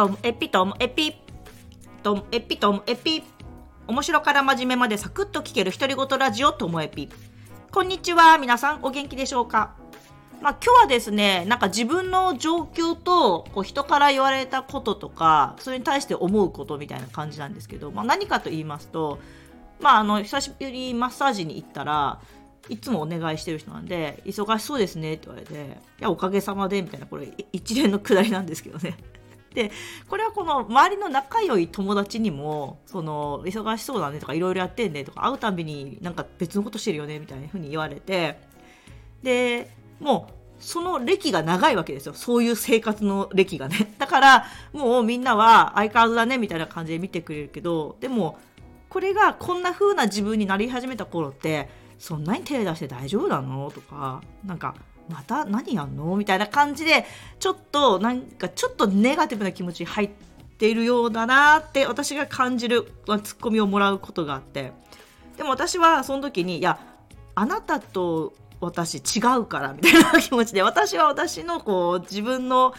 トムエピトムエピトムエピトムエピ。面白から真面目までサクッと聞ける独り言ラジオともエピ。こんにちは皆さんお元気でしょうか？まあ、今日はですねなんか自分の状況とこう人から言われたこととかそれに対して思うことみたいな感じなんですけど、まあ、何かと言いますと、まあ、あの久しぶりにマッサージに行ったらいつもお願いしてる人なんで「忙しそうですね」って言われて「いやおかげさまで」みたいなこれ一連のくだりなんですけどね。でこれはこの周りの仲良い友達にもその忙しそうだねとかいろいろやってんねとか会うたびになんか別のことしてるよねみたいな風に言われてでもうその歴が長いわけですよ。そういう生活の歴がね。だからもうみんなは相変わらずだねみたいな感じで見てくれるけどでもこれがこんな風な自分になり始めた頃ってそんなに手出して大丈夫なのとかなんかまた何やんのみたいな感じでちょっとなんかちょっとネガティブな気持ちに入っているようだなって私が感じるツッコミをもらうことがあって。でも私はその時にいやあなたと私違うからみたいな気持ちで私は私のこう自分の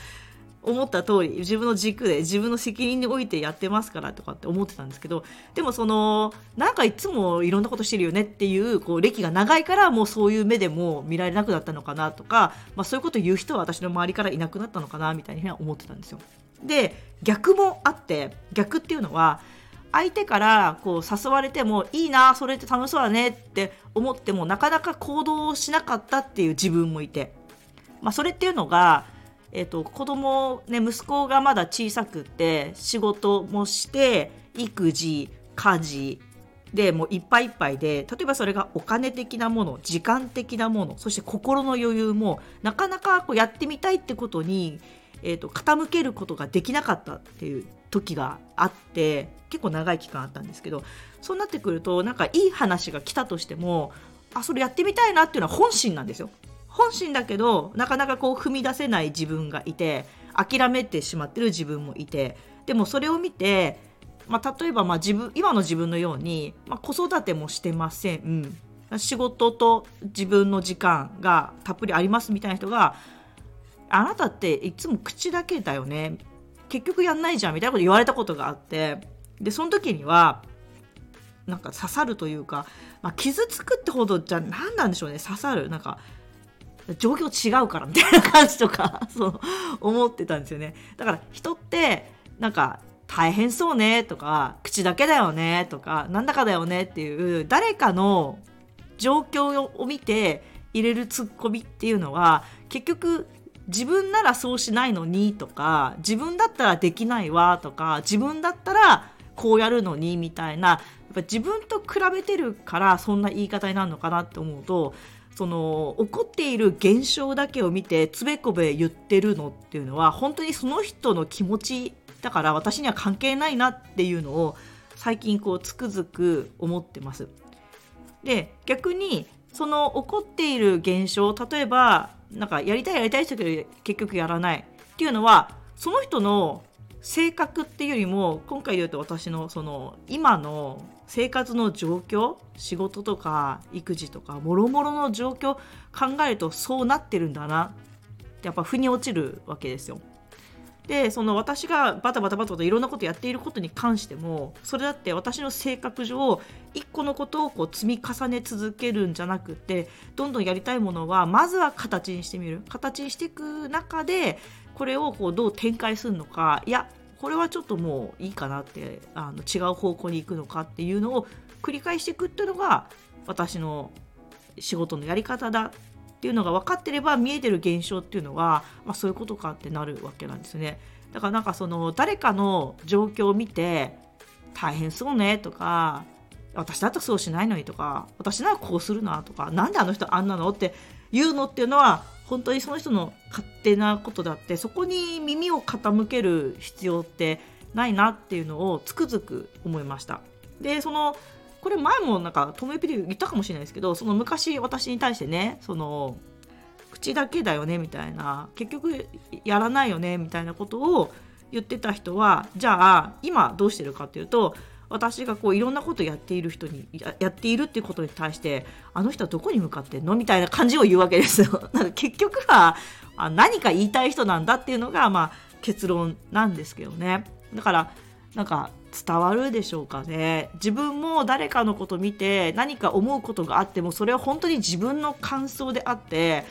思った通り自分の軸で自分の責任においてやってますからとかって思ってたんですけどでもそのなんかいつもいろんなことしてるよねっていうこう歴が長いからもうそういう目でも見られなくなったのかなとか、まあ、そういうこと言う人は私の周りからいなくなったのかなみたいには思ってたんですよ。で逆もあって逆っていうのは相手からこう誘われてもいいなそれって楽しそうだねって思ってもなかなか行動しなかったっていう自分もいて、まあ、それっていうのがえーと、子供ね息子がまだ小さくて仕事もして育児家事でもういっぱいいっぱいで例えばそれがお金的なもの時間的なものそして心の余裕もなかなかこうやってみたいってことに、えーと、傾けることができなかったっていう時があって結構長い期間あったんですけどそうなってくるとなんかいい話が来たとしてもあそれやってみたいなっていうのは本心なんですよ。本心だけどなかなかこう踏み出せない自分がいて諦めてしまってる自分もいてでもそれを見て、まあ、例えばま自分今の自分のように、まあ、子育てもしてません。仕事と自分の時間がたっぷりありますみたいな人があなたっていつも口だけだよね。結局やんないじゃんみたいなこと言われたことがあってでその時にはなんか刺さるというか、まあ、傷つくってほどじゃ何なんでしょうね。刺さる。なんか状況違うからみたいな感じとか そう思ってたんですよね。だから人ってなんか大変そうねとか口だけだよねとかなんだかだよねっていう誰かの状況を見て入れるツッコミっていうのは結局自分ならそうしないのにとか自分だったらできないわとか自分だったらこうやるのにみたいなやっぱ自分と比べてるからそんな言い方になるのかなって思うとその起こっている現象だけを見てつべこべ言ってるのっていうのは本当にその人の気持ちだから私には関係ないなっていうのを最近こうつくづく思ってます。で逆にその起こっている現象例えばなんかやりたいやりたい人けど結局やらないっていうのはその人の性格っていうよりも今回で言うと私のその今の生活の状況仕事とか育児とかもろもろの状況考えるとそうなってるんだなってやっぱ腑に落ちるわけですよ。でその私がバタバタバタバタいろんなことやっていることに関してもそれだって私の性格上一個のことをこう積み重ね続けるんじゃなくてどんどんやりたいものはまずは形にしてみる形にしていく中でこれをこうどう展開するのかいやこれはちょっともういいかなってあの違う方向に行くのかっていうのを繰り返していくっていうのが私の仕事のやり方だっていうのが分かってれば見えてる現象っていうのは、まあ、そういうことかってなるわけなんですね。だからなんかその誰かの状況を見て大変そうねとか私だったらそうしないのにとか私ならこうするなとか何であの人あんなのって言うのっていうのは本当にその人の勝手なことだってそこに耳を傾ける必要ってないなっていうのをつくづく思いました。でそのこれ前もなんかトムエピで言ったかもしれないですけどその昔私に対してねその口だけだよねみたいな結局やらないよねみたいなことを言ってた人はじゃあ今どうしてるかっていうと私がこういろんなことやっている人にやっているっていうことに対してあの人はどこに向かってんの？みたいな感じを言うわけですよ。なんか結局はあ何か言いたい人なんだっていうのが、まあ、結論なんですけどね。だからなんか伝わるでしょうかね。自分も誰かのこと見て何か思うことがあってもそれは本当に自分の感想であって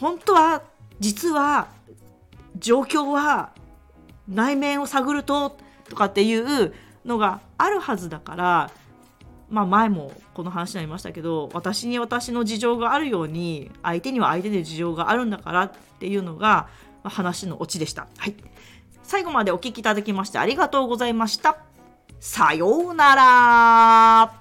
本当は実は状況は内面を探るととかっていうのがあるはずだからまあ前もこの話になりましたけど私に私の事情があるように相手には相手で事情があるんだからっていうのが話のオチでした。はい最後までお聴きいただきましてありがとうございました。さようなら